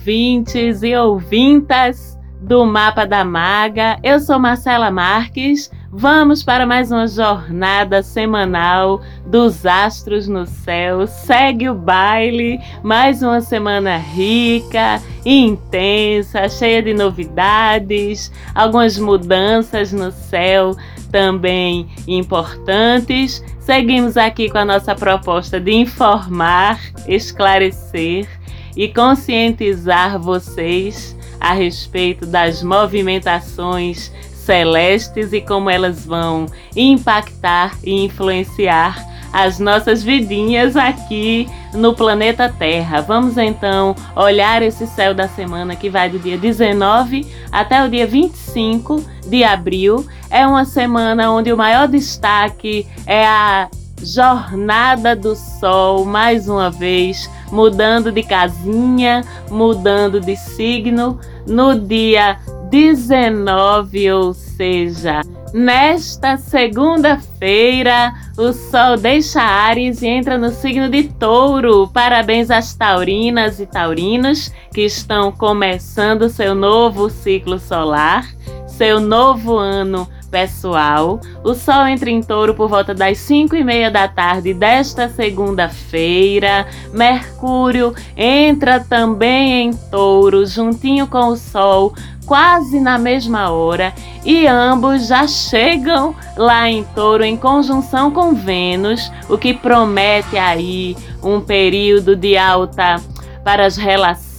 Ouvintes e ouvintas do Mapa da Maga. Eu sou Marcela Marques. Vamos para mais uma jornada semanal dos astros no céu. Segue o baile, mais uma semana rica, intensa, cheia de novidades, algumas mudanças no céu também importantes. Seguimos aqui com a nossa proposta de informar, esclarecer e conscientizar vocês a respeito das movimentações celestes e como elas vão impactar e influenciar as nossas vidinhas aqui no planeta Terra. Vamos então olhar esse céu da semana que vai do dia 19 até o dia 25 de abril. É uma semana onde o maior destaque é a Jornada do Sol, mais uma vez, mudando de casinha, mudando de signo, no dia 19, ou seja, nesta segunda-feira, o Sol deixa Ares e entra no signo de Touro. Parabéns às taurinas e taurinos que estão começando seu novo ciclo solar, seu novo ano pessoal. O Sol entra em touro por volta das 5 e meia da tarde desta segunda-feira. Mercúrio entra também em touro, juntinho com o Sol, quase na mesma hora. E ambos já chegam lá em touro em conjunção com Vênus, o que promete aí um período de alta para as relações,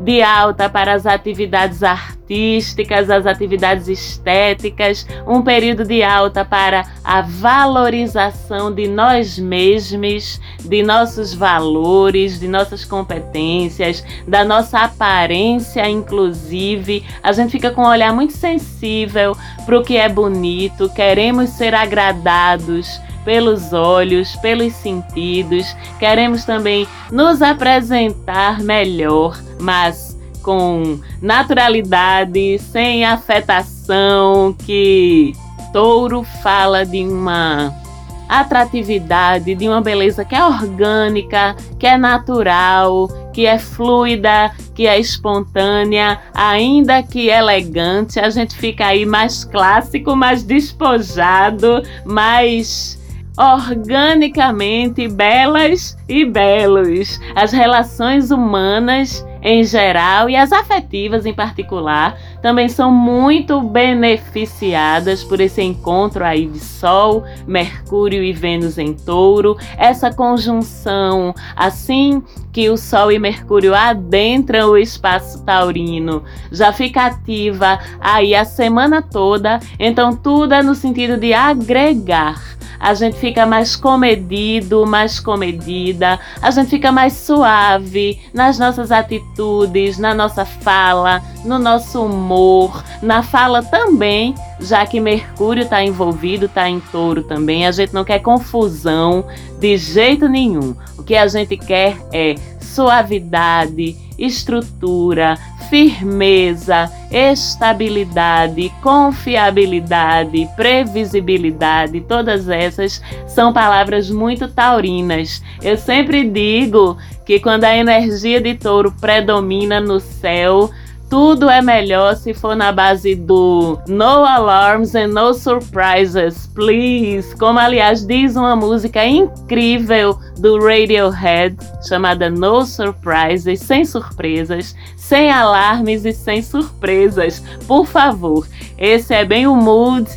de alta para as atividades artísticas, as atividades estéticas, um período de alta para a valorização de nós mesmos, de nossos valores, de nossas competências, da nossa aparência, inclusive. A gente fica com um olhar muito sensível para o que é bonito, queremos ser agradados pelos olhos, pelos sentidos. Queremos também nos apresentar melhor, mas com naturalidade, sem afetação, que Touro fala de uma atratividade, de uma beleza que é orgânica, que é natural, que é fluida, que é espontânea, ainda que elegante. A gente fica aí mais clássico, mais despojado, mais organicamente belas e belos. As relações humanas em geral e as afetivas em particular também são muito beneficiadas por esse encontro aí de Sol, Mercúrio e Vênus em Touro, essa conjunção assim que o Sol e Mercúrio adentram o espaço taurino, já fica ativa aí a semana toda, então tudo é no sentido de agregar a gente fica mais comedido, mais comedida, a gente fica mais suave nas nossas atitudes, na nossa fala, no nosso humor, na fala também, já que Mercúrio está envolvido, está em touro também. A gente não quer confusão de jeito nenhum. O que a gente quer é suavidade, estrutura, firmeza, estabilidade, confiabilidade, previsibilidade, todas essas são palavras muito taurinas. Eu sempre digo que quando a energia de touro predomina no céu, tudo é melhor se for na base do No Alarms and No Surprises, please. Como aliás diz uma música incrível do Radiohead chamada No Surprises, sem surpresas, sem alarmes e sem surpresas. Por favor, esse é bem o mood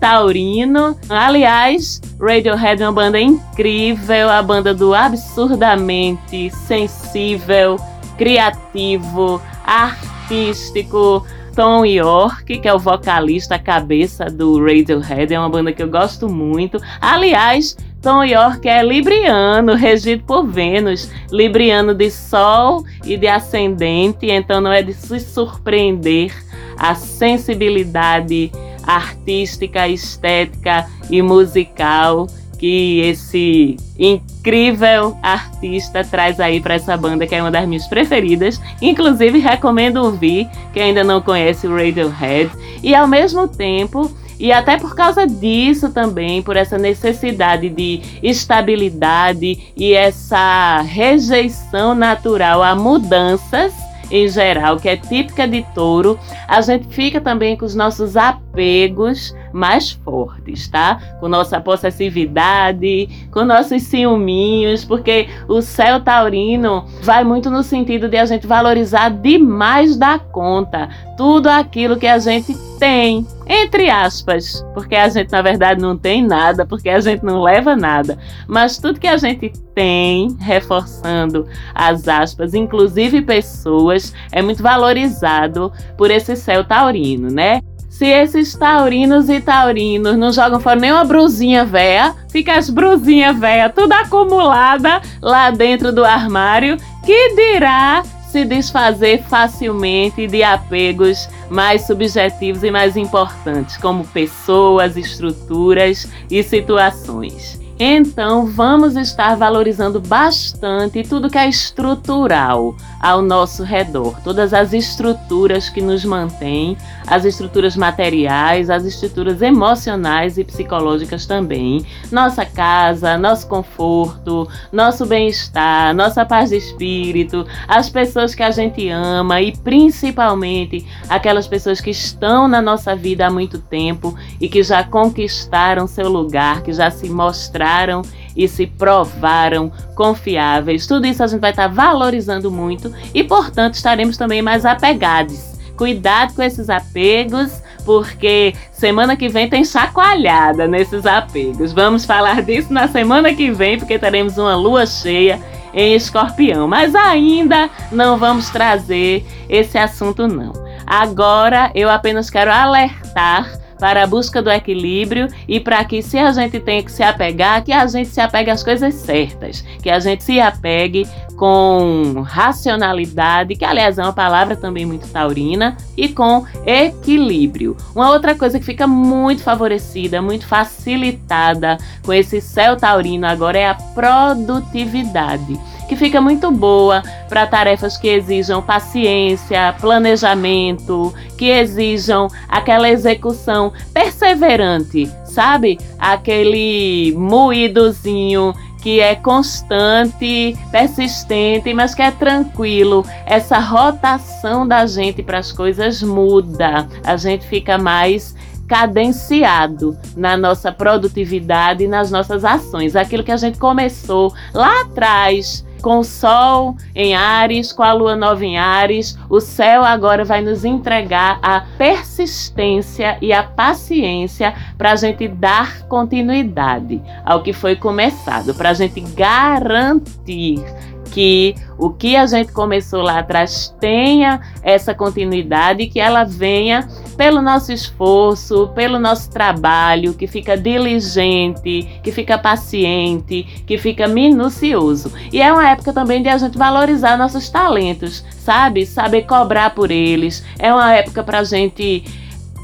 taurino. Aliás, Radiohead é uma banda incrível, a banda do absurdamente sensível, criativo, artístico artístico. Tom York, que é o vocalista, cabeça do Radiohead, é uma banda que eu gosto muito. Aliás, Tom York é libriano, regido por Vênus, libriano de Sol e de Ascendente, então não é de se surpreender a sensibilidade artística, estética e musical que esse incrível artista traz aí para essa banda que é uma das minhas preferidas. Inclusive recomendo ouvir quem ainda não conhece o Radiohead e ao mesmo tempo E até por causa disso também, por essa necessidade de estabilidade e essa rejeição natural a mudanças em geral, que é típica de touro, a gente fica também com os nossos apegos mais fortes, tá? Com nossa possessividade, com nossos ciúminhos, porque o céu taurino vai muito no sentido de a gente valorizar demais da conta tudo aquilo que a gente tem, entre aspas, porque a gente na verdade não tem nada, porque a gente não leva nada, mas tudo que a gente tem, reforçando as aspas, inclusive pessoas, é muito valorizado por esse céu taurino, né? Se esses taurinos e taurinos não jogam fora nenhuma brusinha véia, fica as brusinhas véia tudo acumulada lá dentro do armário, que dirá se desfazer facilmente de apegos mais subjetivos e mais importantes, como pessoas, estruturas e situações. Então, vamos estar valorizando bastante tudo que é estrutural ao nosso redor, todas as estruturas que nos mantêm, as estruturas materiais, as estruturas emocionais e psicológicas também. Nossa casa, nosso conforto, nosso bem-estar, nossa paz de espírito, as pessoas que a gente ama e principalmente aquelas pessoas que estão na nossa vida há muito tempo e que já conquistaram seu lugar, que já se mostraram e se provaram confiáveis. Tudo isso a gente vai estar valorizando muito e, portanto, estaremos também mais apegados. Cuidado com esses apegos, porque semana que vem tem chacoalhada nesses apegos. Vamos falar disso na semana que vem, porque teremos uma lua cheia em escorpião. Mas ainda não vamos trazer esse assunto, não. Agora eu apenas quero alertar para a busca do equilíbrio e para que, se a gente tem que se apegar, que a gente se apegue às coisas certas, que a gente se apegue com racionalidade, que aliás é uma palavra também muito taurina, e com equilíbrio. Uma outra coisa que fica muito favorecida, muito facilitada com esse céu taurino agora é a produtividade que fica muito boa para tarefas que exijam paciência, planejamento, que exijam aquela execução perseverante, sabe? Aquele moídozinho que é constante, persistente, mas que é tranquilo. Essa rotação da gente para as coisas muda. A gente fica mais cadenciado na nossa produtividade e nas nossas ações. Aquilo que a gente começou lá atrás com o Sol em Ares, com a Lua nova em Ares, o céu agora vai nos entregar a persistência e a paciência para a gente dar continuidade ao que foi começado, para a gente garantir que o que a gente começou lá atrás tenha essa continuidade, que ela venha pelo nosso esforço, pelo nosso trabalho, que fica diligente, que fica paciente, que fica minucioso. E é uma época também de a gente valorizar nossos talentos, sabe? Saber cobrar por eles. É uma época para a gente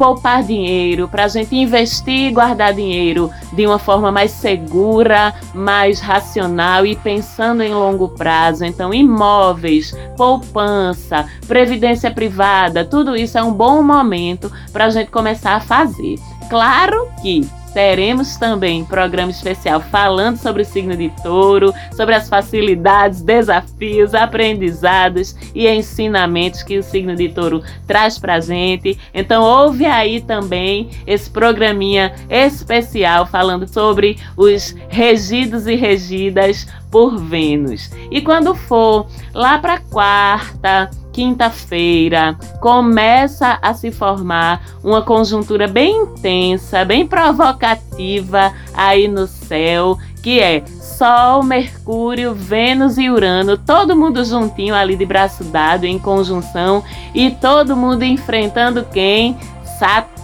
poupar dinheiro, para a gente investir e guardar dinheiro de uma forma mais segura, mais racional e pensando em longo prazo. Então, imóveis, poupança, previdência privada, tudo isso é um bom momento para a gente começar a fazer. Claro que teremos também programa especial falando sobre o signo de touro, sobre as facilidades, desafios, aprendizados e ensinamentos que o signo de touro traz pra gente. Então ouve aí também esse programinha especial falando sobre os regidos e regidas por Vênus. E quando for lá para quarta, quinta-feira, começa a se formar uma conjuntura bem intensa, bem provocativa aí no céu, que é Sol, Mercúrio, Vênus e Urano, todo mundo juntinho ali de braço dado em conjunção e todo mundo enfrentando quem?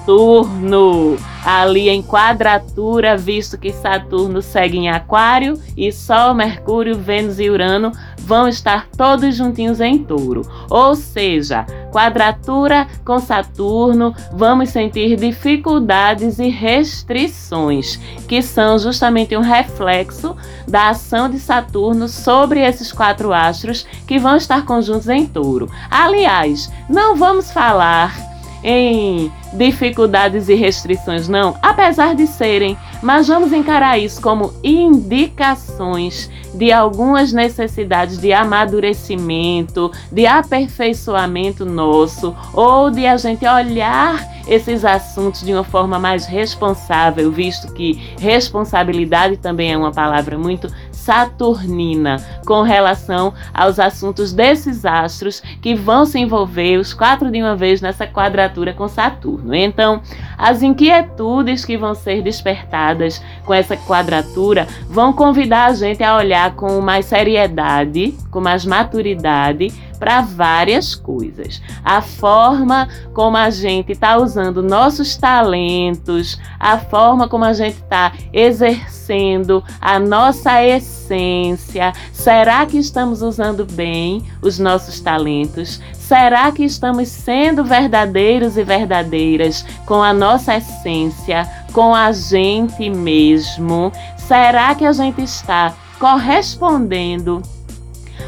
Saturno, ali em quadratura, visto que Saturno segue em Aquário e Sol, Mercúrio, Vênus e Urano vão estar todos juntinhos em Touro. Ou seja, quadratura com Saturno, vamos sentir dificuldades e restrições, que são justamente um reflexo da ação de Saturno sobre esses quatro astros que vão estar conjuntos em Touro. Aliás, não vamos falar em dificuldades e restrições, não, apesar de serem, mas vamos encarar isso como indicações de algumas necessidades de amadurecimento, de aperfeiçoamento nosso, ou de a gente olhar esses assuntos de uma forma mais responsável, visto que responsabilidade também é uma palavra muito saturnina com relação aos assuntos desses astros que vão se envolver os quatro de uma vez nessa quadratura com Saturno. Então, as inquietudes que vão ser despertadas com essa quadratura vão convidar a gente a olhar com mais seriedade, com mais maturidade para várias coisas. A forma como a gente está usando nossos talentos, a forma como a gente está exercendo a nossa essência. Será que estamos usando bem os nossos talentos? Será que estamos sendo verdadeiros e verdadeiras com a nossa essência, com a gente mesmo? Será que a gente está correspondendo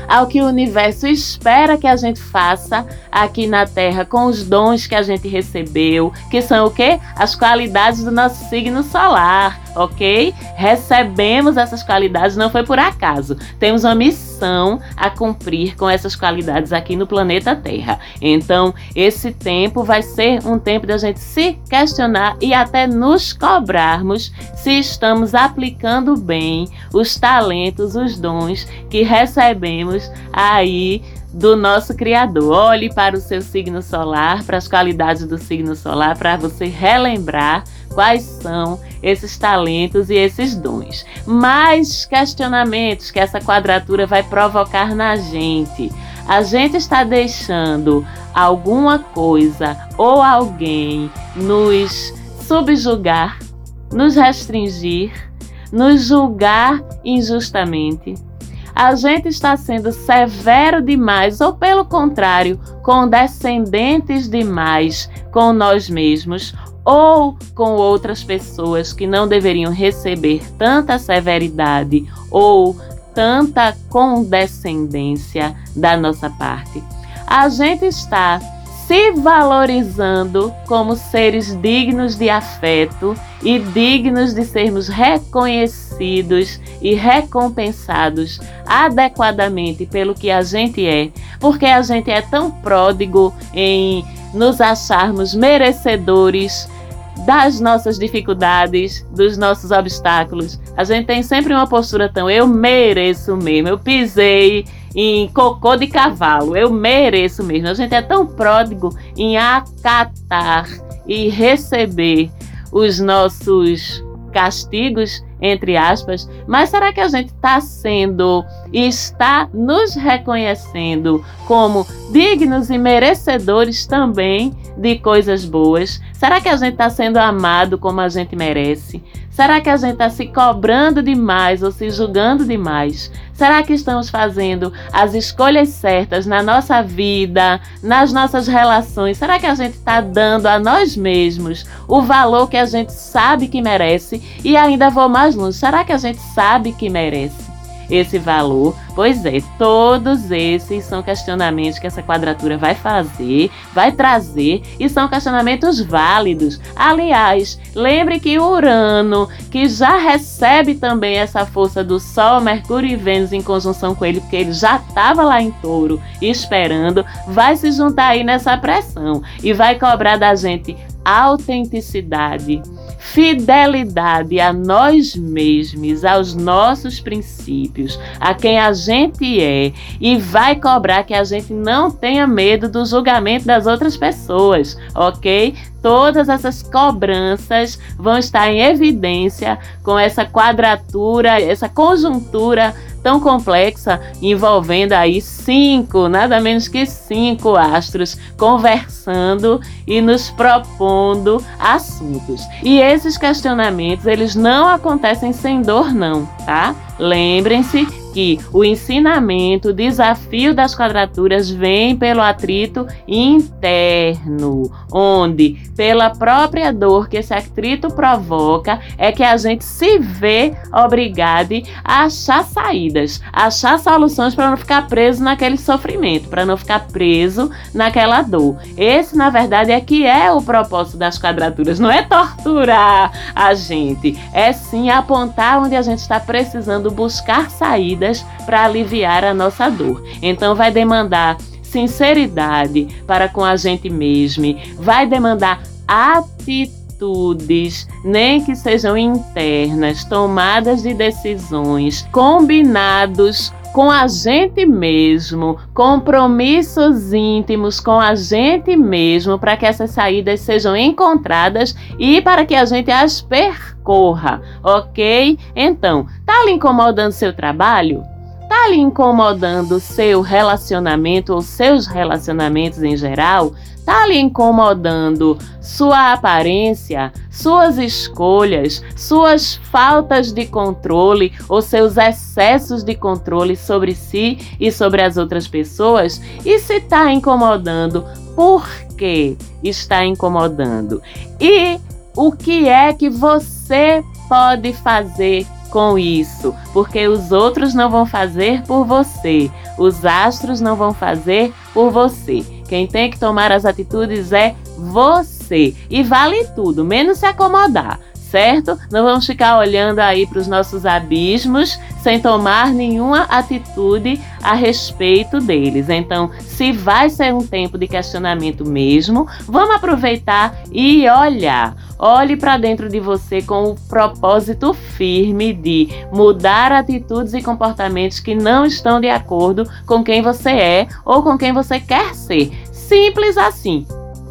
ao que o universo espera que a gente faça aqui na Terra com os dons que a gente recebeu, que são o quê? As qualidades do nosso signo solar, ok? Recebemos essas qualidades, não foi por acaso. Temos uma missão a cumprir com essas qualidades aqui no planeta Terra. Então, esse tempo vai ser um tempo da gente se questionar e até nos cobrarmos se estamos aplicando bem os talentos, os dons que recebemos aí do nosso Criador. Olhe para o seu signo solar, para as qualidades do signo solar, para você relembrar quais são esses talentos e esses dons. Mais questionamentos que essa quadratura vai provocar na gente. A gente está deixando alguma coisa ou alguém nos subjugar, nos restringir, nos julgar injustamente a gente está sendo severo demais ou, pelo contrário, condescendentes demais com nós mesmos ou com outras pessoas que não deveriam receber tanta severidade ou tanta condescendência da nossa parte. A gente está se valorizando como seres dignos de afeto e dignos de sermos reconhecidos e recompensados adequadamente pelo que a gente é, porque a gente é tão pródigo em nos acharmos merecedores das nossas dificuldades, dos nossos obstáculos. A gente tem sempre uma postura tão eu mereço mesmo, eu pisei em cocô de cavalo. Eu mereço mesmo. A gente é tão pródigo em acatar e receber os nossos castigos, entre aspas, mas será que a gente está sendo e está nos reconhecendo como dignos e merecedores também de coisas boas? Será que a gente está sendo amado como a gente merece? Será que a gente está se cobrando demais ou se julgando demais? Será que estamos fazendo as escolhas certas na nossa vida, nas nossas relações? Será que a gente está dando a nós mesmos o valor que a gente sabe que merece? E ainda vou mais longe: será que a gente sabe que merece? Esse valor? Pois é, todos esses são questionamentos que essa quadratura vai fazer, vai trazer e são questionamentos válidos. Aliás, lembre que Urano, que já recebe também essa força do Sol, Mercúrio e Vênus em conjunção com ele, porque ele já estava lá em Touro esperando, vai se juntar aí nessa pressão e vai cobrar da gente autenticidade fidelidade a nós mesmos, aos nossos princípios, a quem a gente é, e vai cobrar que a gente não tenha medo do julgamento das outras pessoas, ok? Todas essas cobranças vão estar em evidência com essa quadratura, essa conjuntura tão complexa, envolvendo aí cinco, nada menos que cinco astros conversando e nos propondo assuntos. E esses questionamentos, eles não acontecem sem dor não, tá? Lembrem-se que o ensinamento, o desafio das quadraturas vem pelo atrito interno, onde pela própria dor que esse atrito provoca é que a gente se vê obrigado a achar saídas, a achar soluções para não ficar preso naquele sofrimento, para não ficar preso naquela dor. Esse, na verdade, é que é o propósito das quadraturas, não é torturar a gente, é sim apontar onde a gente está precisando buscar saídas para aliviar a nossa dor. Então vai demandar sinceridade para com a gente mesmo, vai demandar atitudes, nem que sejam internas, tomadas de decisões, combinados com a gente mesmo, compromissos íntimos com a gente mesmo, para que essas saídas sejam encontradas e para que a gente as percorra, ok? Então, tá lhe incomodando seu trabalho? Lhe incomodando seu relacionamento ou seus relacionamentos em geral? Tá lhe incomodando sua aparência, suas escolhas, suas faltas de controle ou seus excessos de controle sobre si e sobre as outras pessoas? E se está incomodando, por que está incomodando? E o que é que você pode fazer com isso, porque os outros não vão fazer por você, os astros não vão fazer por você. Quem tem que tomar as atitudes é você. E vale tudo, menos se acomodar certo? Não vamos ficar olhando aí para os nossos abismos sem tomar nenhuma atitude a respeito deles. Então, se vai ser um tempo de questionamento mesmo, vamos aproveitar e olhar. Olhe para dentro de você com o propósito firme de mudar atitudes e comportamentos que não estão de acordo com quem você é ou com quem você quer ser. Simples assim.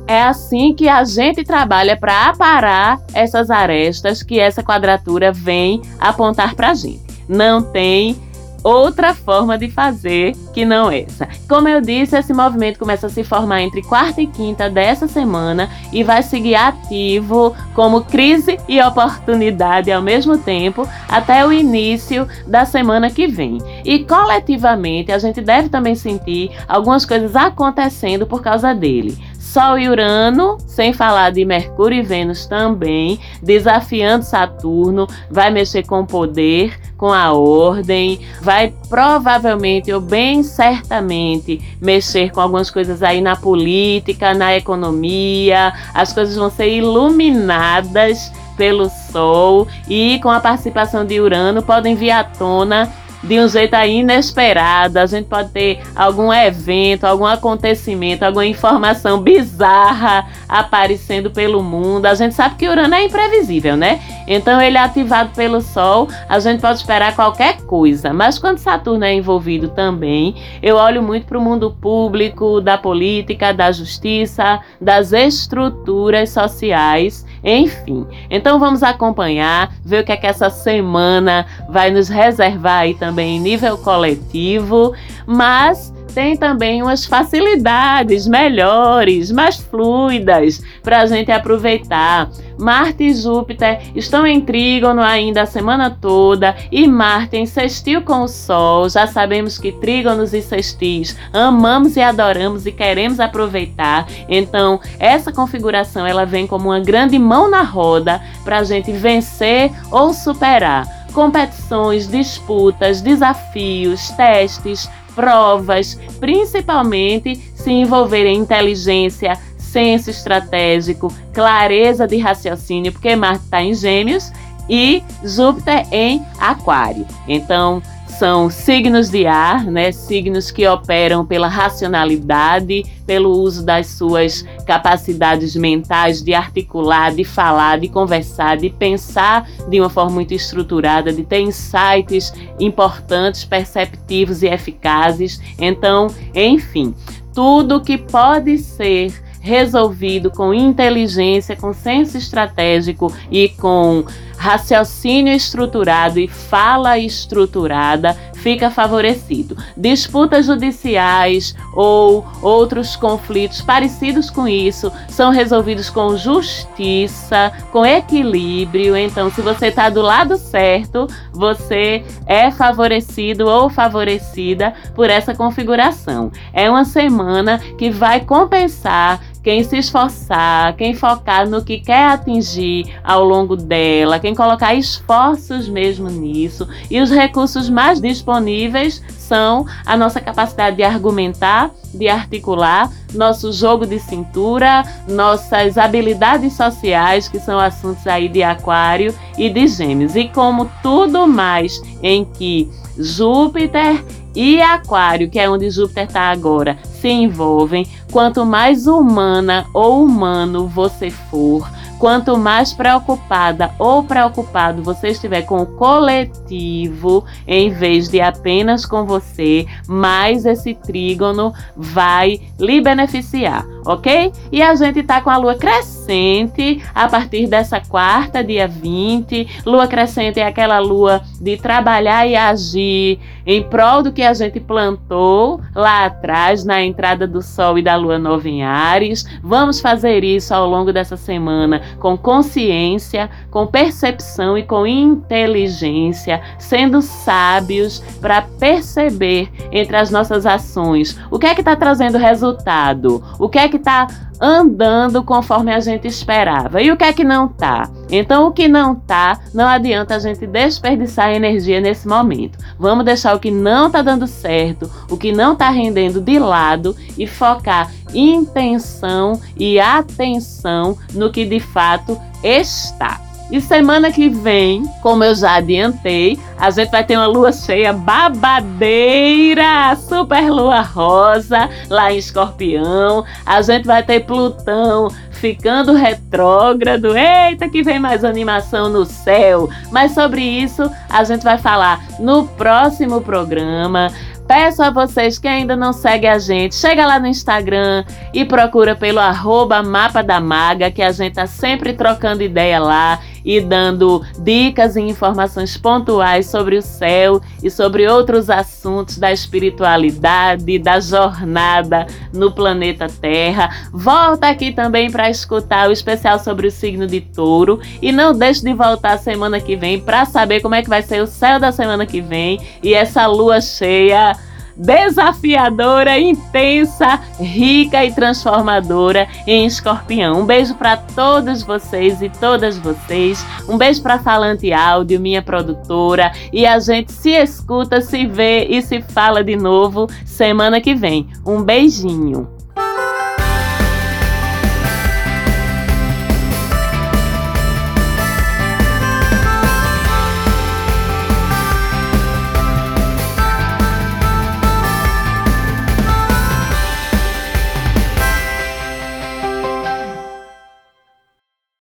É assim que a gente trabalha para aparar essas arestas que essa quadratura vem apontar para a gente. Não tem outra forma de fazer que não essa. Como eu disse, esse movimento começa a se formar entre quarta e quinta dessa semana e vai seguir ativo como crise e oportunidade ao mesmo tempo até o início da semana que vem. E coletivamente a gente deve também sentir algumas coisas acontecendo por causa dele. Sol e Urano, sem falar de Mercúrio e Vênus também, desafiando Saturno, vai mexer com o poder, com a ordem, vai provavelmente ou bem certamente mexer com algumas coisas aí na política, na economia, as coisas vão ser iluminadas pelo Sol e com a participação de Urano podem vir à tona de um jeito aí inesperado. A gente pode ter algum evento, algum acontecimento, alguma informação bizarra aparecendo pelo mundo. A gente sabe que Urano é imprevisível, né? Então ele é ativado pelo Sol, a gente pode esperar qualquer coisa. Mas quando Saturno é envolvido também, eu olho muito para o mundo público, da política, da justiça, das estruturas sociais enfim, então vamos acompanhar, ver o que é que essa semana vai nos reservar aí também em nível coletivo, mas tem também umas facilidades melhores, mais fluidas para a gente aproveitar. Marte e Júpiter estão em trígono ainda a semana toda e Marte em sextil com o Sol. Já sabemos que trígonos e sextis amamos e adoramos e queremos aproveitar. Então, essa configuração ela vem como uma grande mão na roda para a gente vencer ou superar competições, disputas, desafios, testes, provas, principalmente se envolver em inteligência, senso estratégico, clareza de raciocínio, porque Marte está em Gêmeos e Júpiter em Aquário. Então, são signos de ar, né? Signos que operam pela racionalidade, pelo uso das suas capacidades mentais de articular, de falar, de conversar, de pensar de uma forma muito estruturada, de ter insights importantes, perceptivos e eficazes. Então, enfim, tudo que pode ser resolvido com inteligência, com senso estratégico e com raciocínio estruturado e fala estruturada fica favorecido. Disputas judiciais ou outros conflitos parecidos com isso são resolvidos com justiça, com equilíbrio. Então, se você está do lado certo, você é favorecido ou favorecida por essa configuração. É uma semana que vai compensar quem se esforçar, quem focar no que quer atingir ao longo dela, quem colocar esforços mesmo nisso. E os recursos mais disponíveis são a nossa capacidade de argumentar, de articular, nosso jogo de cintura, nossas habilidades sociais, que são assuntos aí de Aquário e de Gêmeos. E como tudo mais em que Júpiter e Aquário, que é onde Júpiter está agora, se envolvem, quanto mais humana ou humano você for, Quanto mais preocupada ou preocupado você estiver com o coletivo, em vez de apenas com você, mais esse trígono vai lhe beneficiar, ok? E a gente tá com a lua crescente a partir dessa quarta, dia 20. Lua crescente é aquela lua de trabalhar e agir em prol do que a gente plantou lá atrás, na entrada do Sol e da Lua nova em Ares. Vamos fazer isso ao longo dessa semana com consciência, com percepção e com inteligência, sendo sábios para perceber entre as nossas ações o que é que está trazendo resultado, o que é que está andando conforme a gente esperava. E o que é que não tá? Então, o que não tá, não adianta a gente desperdiçar energia nesse momento. Vamos deixar o que não tá dando certo, o que não tá rendendo de lado e focar intenção e atenção no que de fato está. E semana que vem, como eu já adiantei, a gente vai ter uma lua cheia babadeira, super lua rosa lá em Escorpião. A gente vai ter Plutão ficando retrógrado. Eita, que vem mais animação no céu! Mas sobre isso a gente vai falar no próximo programa. Peço a vocês que ainda não seguem a gente, chega lá no Instagram e procura pelo arroba Mapa da Maga, que a gente tá sempre trocando ideia lá e dando dicas e informações pontuais sobre o céu e sobre outros assuntos da espiritualidade, da jornada no planeta Terra. Volta aqui também para escutar o especial sobre o signo de Touro e não deixe de voltar semana que vem para saber como é que vai ser o céu da semana que vem e essa lua cheia desafiadora, intensa, rica e transformadora em Escorpião. Um beijo para todos vocês e todas vocês. Um beijo para Falante Áudio, minha produtora. E a gente se escuta, se vê e se fala de novo semana que vem. Um beijinho.